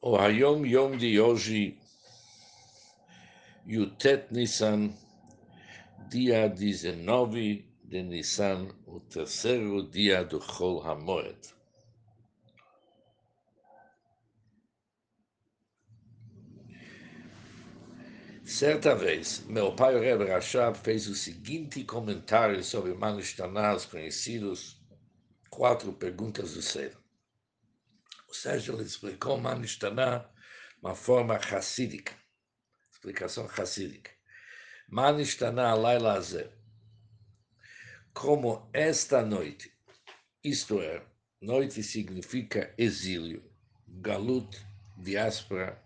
O Hayom Yom de hoje, Yutet Nissan, dia 19 de Nissan, o terceiro dia do Chol HaMoed. Certa vez, meu pai, o Rebbe Rashab, fez o seguinte comentário sobre Manishtanah, conhecidos quatro perguntas do ser. Seja, ele explicou Manishtanah uma forma racídica, explicação racídica. Manishtanah Laila como esta noite, isto é, noite significa exílio, galut, diáspora,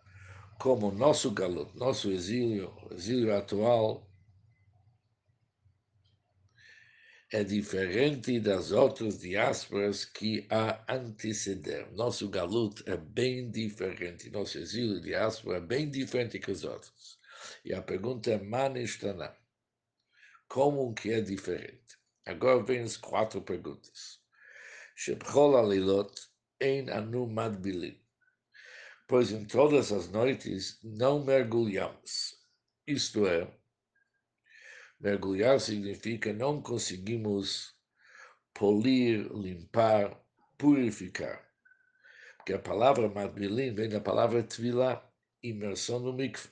como nosso galut, nosso exílio, exílio atual, é diferente das outras diásporas que a antecederam. Nosso galut é bem diferente, nosso exílio diáspora é bem diferente que os outros. E a pergunta é, manistana, como que é diferente? Agora vem as quatro perguntas. Shebchol alilot ein anu madbilim. Pois em todas as noites não mergulhamos. Isto é, Mergulhar significa não conseguimos polir, limpar, purificar. Porque a palavra madbilim vem da palavra tvilá, imersão no mikve.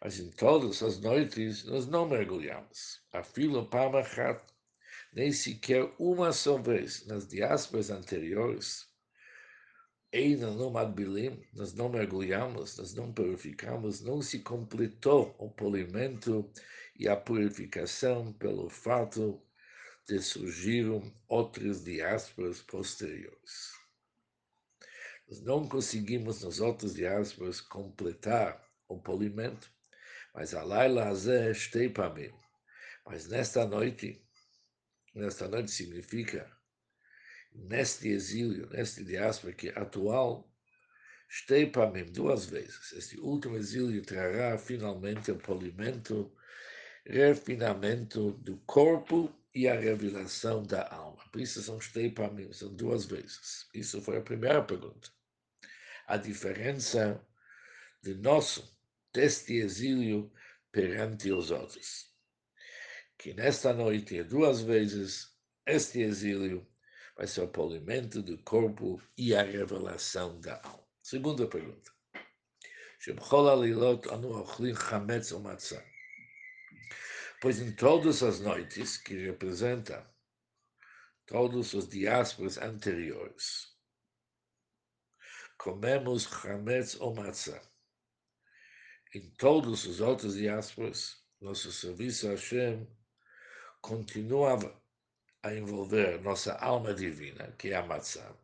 Mas em todas as noites nós não mergulhamos. A fila pamachat, nem sequer uma só vez nas diásporas anteriores. Eina no madbilim, nós não mergulhamos, nós não purificamos, não se completou o polimento e a purificação pelo fato de surgiram outras diásporas posteriores. Nós não conseguimos nas outras diásporas completar o polimento, mas a Laila Azé mim. Mas nesta noite, nesta noite significa neste exílio, neste diáspora que atual, mim duas vezes. Este último exílio trará finalmente o polimento refinamento do corpo e a revelação da alma. Por isso são mim, são duas vezes. Isso foi a primeira pergunta. A diferença de nosso deste exílio perante os outros. Que nesta noite, é duas vezes, este exílio vai ser o polimento do corpo e a revelação da alma. Segunda pergunta. שבכל הלילות אנו אוכלים חמץ ומצה Pois em todas as noites, que representa todos os diásporas anteriores, comemos chametz ou matzah. Em todos os outros diásporas, nosso serviço a Hashem continuava a envolver nossa alma divina, que é a matzah,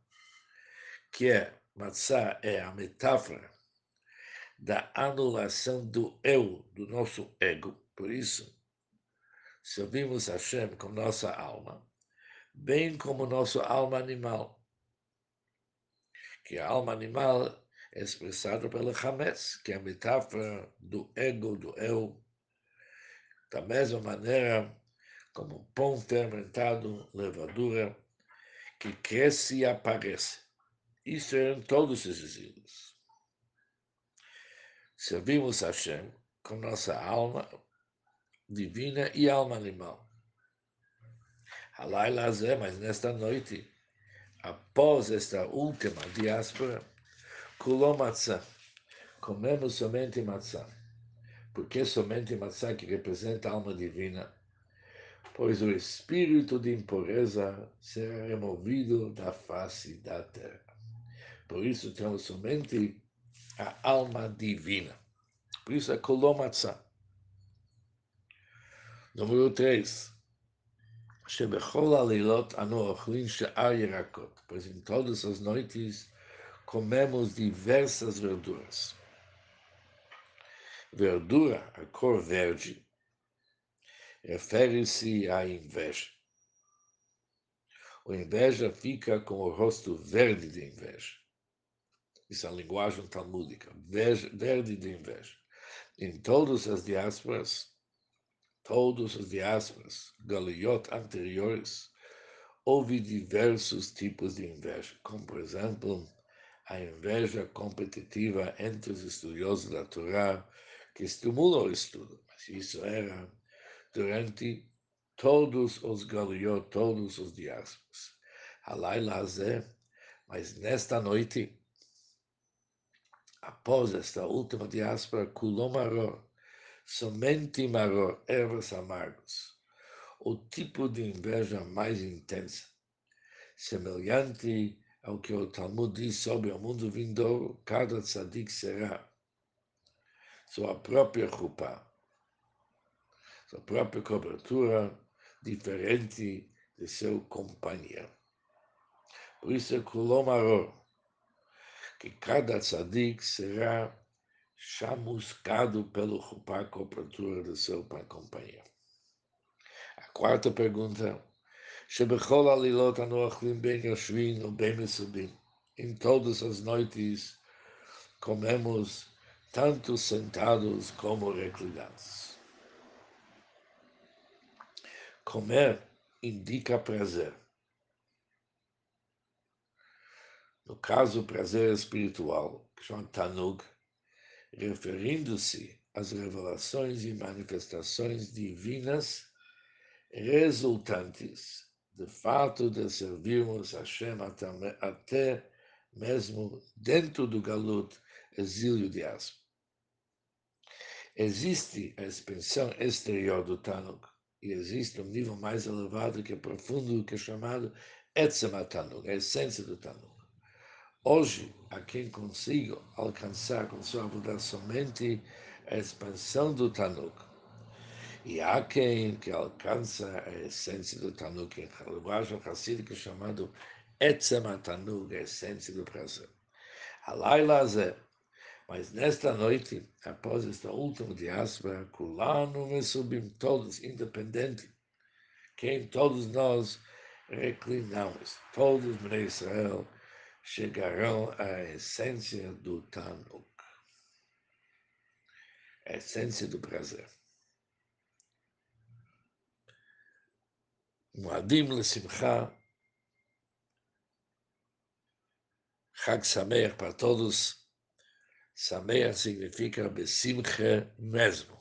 que é, matzah é a metáfora da anulação do eu, do nosso ego. Por isso, servimos Hashem com nossa alma, bem como nossa alma animal, que a alma animal é expressada pelo Hametz, que é a metáfora do ego, do eu, da mesma maneira como pão fermentado, levadura, que cresce e aparece. Isso é em todos os exílios. Servimos Hashem com nossa alma, divina e alma animal. Halaila Zé, mas nesta noite, após esta última diáspora, kulom matzah, comemos somente matzah. Porque somente matzah que representa a alma divina? Pois o espírito de impureza será removido da face da terra. Por isso temos somente a alma divina. Por isso é kulom matzah Número 3. שבכל הלילות אנו אוכלים שאר ירקות, pois em todas as noites comemos diversas verduras. Verdura, a cor verde, refere-se à inveja. O inveja fica com o rosto verde de inveja. Isso é a linguagem talmúdica, verde de inveja. Em todas as diásporas, todos os diásporas, galiot anteriores, houve diversos tipos de inveja, como, por exemplo, a inveja competitiva entre os estudiosos da Torá que estimulam o estudo. Mas isso era durante todos os galiot, todos os diásporas. Halaila Hazé, mas nesta noite, após esta última diáspora, Kulomaror, somente Maror, ervas amargos, o tipo de inveja mais intensa, semelhante ao que o Talmud diz sobre o mundo vindouro, cada tzadik será sua própria roupa, sua própria cobertura, diferente de seu companheiro. Por isso é Kulomaror, que cada tzadik será chamuscado pelo roupa cobertura do seu companheiro. A quarta pergunta שבכל עלילות אנו אוכלים בין יושבים ובין מסובים. Em todas as noites comemos tanto sentados como reclinados. Comer indica prazer. No caso, prazer espiritual, que chama Tanug, referindo-se às revelações e manifestações divinas resultantes de fato de servirmos a Hashem até, mesmo dentro do galut, exílio de asma. Existe a expansão exterior do Tanuk e existe um nível mais elevado que é profundo, que é chamado Etzem Tanuk, a essência do Tanuk. Hoje, a quem consigo alcançar com sua vida somente a expansão do Tanuk, e há quem que alcança a essência do Tanuk, em linguagem racídica chamado Etzem Tanuk, a essência do prazer. Alaila Zé. Mas nesta noite, após esta última diáspora, Kulano me subim todos, independente, quem todos nós reclinamos, todos os Israel chegarão à essência do Tanuk, a essência do prazer. Muadim le Simcha, Chag Sameach para todos. Sameach significa Besimcha mesmo.